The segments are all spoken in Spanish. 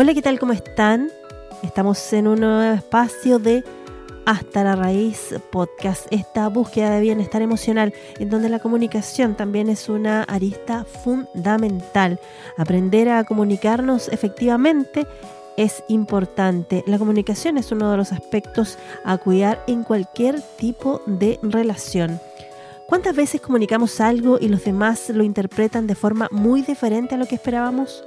Hola, ¿qué tal? ¿Cómo están? Estamos en un nuevo espacio de Hasta la Raíz Podcast, esta búsqueda de bienestar emocional, en donde la comunicación también es una arista fundamental. Aprender a comunicarnos efectivamente es importante. La comunicación es uno de los aspectos a cuidar en cualquier tipo de relación. ¿Cuántas veces comunicamos algo y los demás lo interpretan de forma muy diferente a lo que esperábamos?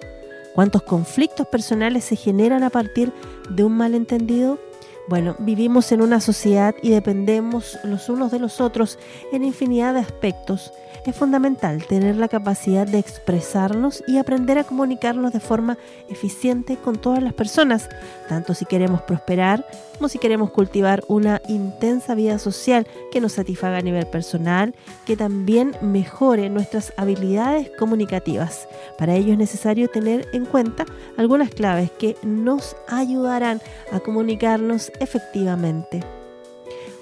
¿Cuántos conflictos personales se generan a partir de un malentendido? Bueno, vivimos en una sociedad y dependemos los unos de los otros en infinidad de aspectos. Es fundamental tener la capacidad de expresarnos y aprender a comunicarnos de forma eficiente con todas las personas, tanto si queremos prosperar como si queremos cultivar una intensa vida social que nos satisfaga a nivel personal, que también mejore nuestras habilidades comunicativas. Para ello es necesario tener en cuenta algunas claves que nos ayudarán a comunicarnos efectivamente.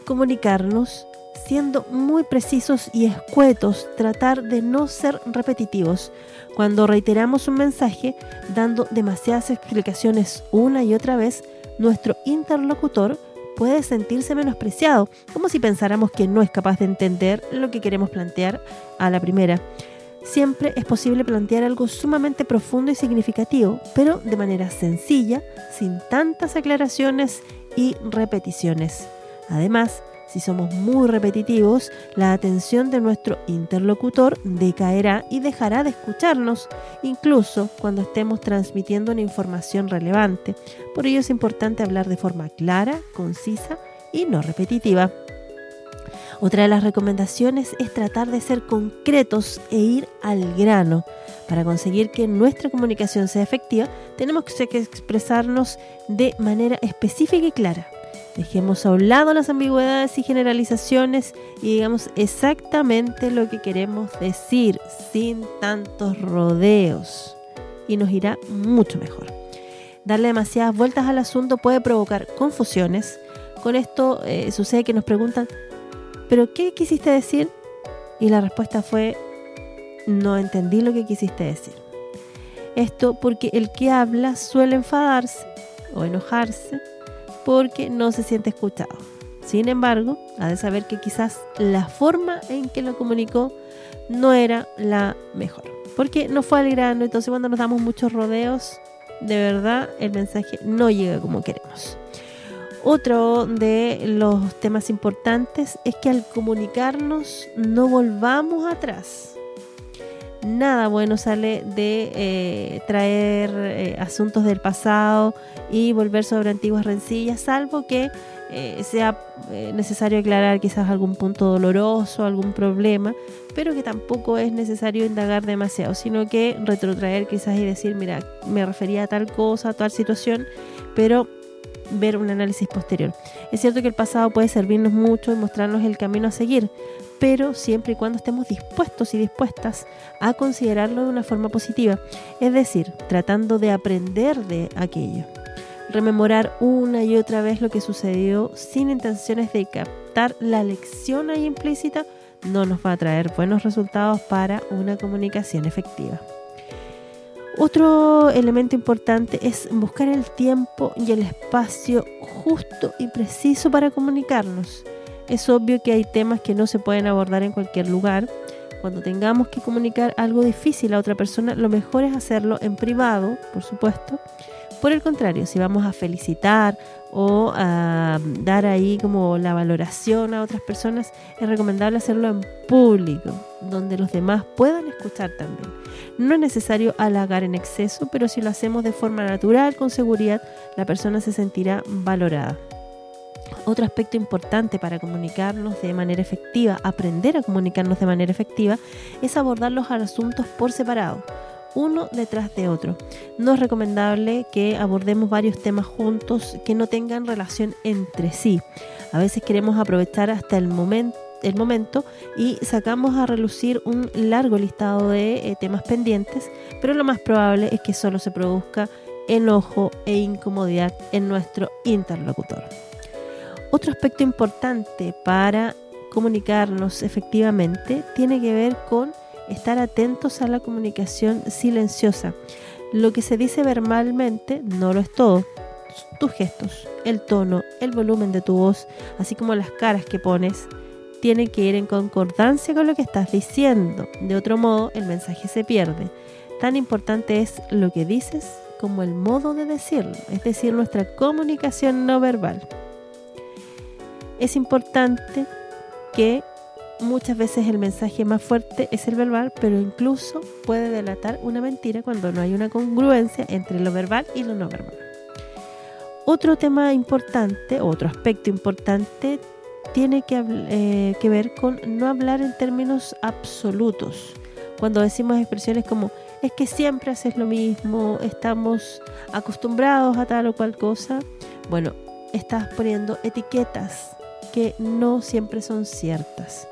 Comunicarnos siendo muy precisos y escuetos, tratar de no ser repetitivos. Cuando reiteramos un mensaje, dando demasiadas explicaciones una y otra vez, nuestro interlocutor puede sentirse menospreciado, como si pensáramos que no es capaz de entender lo que queremos plantear a la primera. Siempre es posible plantear algo sumamente profundo y significativo, pero de manera sencilla, sin tantas aclaraciones y repeticiones. Además, si somos muy repetitivos, la atención de nuestro interlocutor decaerá y dejará de escucharnos, incluso cuando estemos transmitiendo una información relevante. Por ello es importante hablar de forma clara, concisa y no repetitiva. Otra de las recomendaciones es tratar de ser concretos e ir al grano. Para conseguir que nuestra comunicación sea efectiva, tenemos que expresarnos de manera específica y clara. Dejemos a un lado las ambigüedades y generalizaciones y digamos exactamente lo que queremos decir sin tantos rodeos. Y nos irá mucho mejor. Darle demasiadas vueltas al asunto puede provocar confusiones. Con esto eh, sucede que nos preguntan, ¿pero qué quisiste decir? Y la respuesta fue, no entendí lo que quisiste decir. Esto porque el que habla suele enfadarse o enojarse porque no se siente escuchado. Sin embargo, ha de saber que quizás la forma en que lo comunicó no era la mejor, porque no fue al grano, entonces cuando nos damos muchos rodeos, de verdad el mensaje no llega como queremos. Otro de los temas importantes es que al comunicarnos no volvamos atrás nada bueno sale de eh, traer eh, asuntos del pasado y volver sobre antiguas rencillas, salvo que eh, sea necesario aclarar quizás algún punto doloroso, algún problema, pero que tampoco es necesario indagar demasiado, sino que retrotraer quizás y decir, mira, me refería a tal cosa, a tal situación, pero ver un análisis posterior. Es cierto que el pasado puede servirnos mucho y mostrarnos el camino a seguir, pero siempre y cuando estemos dispuestos y dispuestas a considerarlo de una forma positiva, es decir, tratando de aprender de aquello. Rememorar una y otra vez lo que sucedió sin intenciones de captar la lección ahí implícita no nos va a traer buenos resultados para una comunicación efectiva. Otro elemento importante es buscar el tiempo y el espacio justo y preciso para comunicarnos. Es obvio que hay temas que no se pueden abordar en cualquier lugar. Cuando tengamos que comunicar algo difícil a otra persona, lo mejor es hacerlo en privado, por supuesto. Por el contrario, si vamos a felicitar o a dar ahí como la valoración a otras personas, es recomendable hacerlo en público, donde los demás puedan escuchar también. No es necesario halagar en exceso, pero si lo hacemos de forma natural, con seguridad, la persona se sentirá valorada. Otro aspecto importante para comunicarnos de manera efectiva, aprender a comunicarnos de manera efectiva, es abordar los asuntos por separado uno detrás de otro. No es recomendable que abordemos varios temas juntos que no tengan relación entre sí. A veces queremos aprovechar hasta el momento y sacamos a relucir un largo listado de eh, temas pendientes, pero lo más probable es que solo se produzca enojo e incomodidad en nuestro interlocutor. Otro aspecto importante para comunicarnos efectivamente tiene que ver con estar atentos a la comunicación silenciosa. Lo que se dice verbalmente no lo es todo. Tus gestos, el tono, el volumen de tu voz, así como las caras que pones, tienen que ir en concordancia con lo que estás diciendo. De otro modo, el mensaje se pierde. Tan importante es lo que dices como el modo de decirlo, es decir, nuestra comunicación no verbal. Es importante que muchas veces el mensaje más fuerte es el verbal, pero incluso puede delatar una mentira cuando no hay una congruencia entre lo verbal y lo no verbal. Otro tema importante, otro aspecto importante, tiene que, eh, ver con no hablar en términos absolutos. Cuando decimos expresiones como es que siempre haces lo mismo, estamos acostumbrados a tal o cual cosa, bueno, estás poniendo etiquetas que no siempre son ciertas.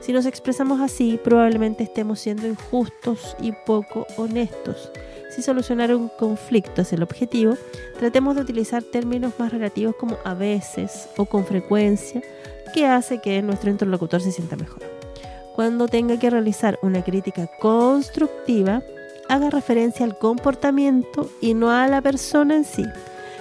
Si nos expresamos así, probablemente estemos siendo injustos y poco honestos. Si solucionar un conflicto es el objetivo, tratemos de utilizar términos más relativos como a veces o con frecuencia, que hace que nuestro interlocutor se sienta mejor. Cuando tenga que realizar una crítica constructiva, haga referencia al comportamiento y no a la persona en sí.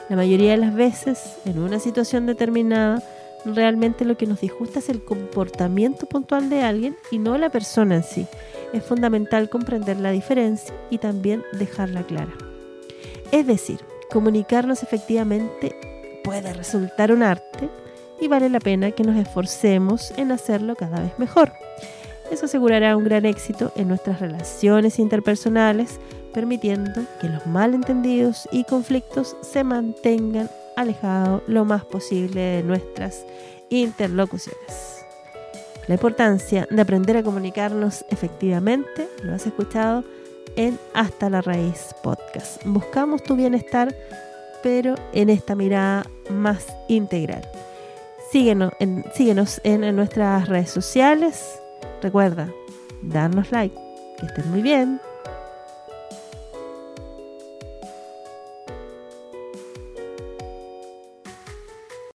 La mayoría de las veces, en una situación determinada, realmente lo que nos disgusta es el comportamiento puntual de alguien y no la persona en sí. Es fundamental comprender la diferencia y también dejarla clara. Es decir, comunicarnos efectivamente puede resultar un arte y vale la pena que nos esforcemos en hacerlo cada vez mejor. Eso asegurará un gran éxito en nuestras relaciones interpersonales, permitiendo que los malentendidos y conflictos se mantengan alejados lo más posible de nuestras interlocuciones. La importancia de aprender a comunicarnos efectivamente lo has escuchado en Hasta la Raíz Podcast. Buscamos tu bienestar, pero en esta mirada más integral. Síguenos en, síguenos en nuestras redes sociales Recuerda, darnos like. Que estén muy bien.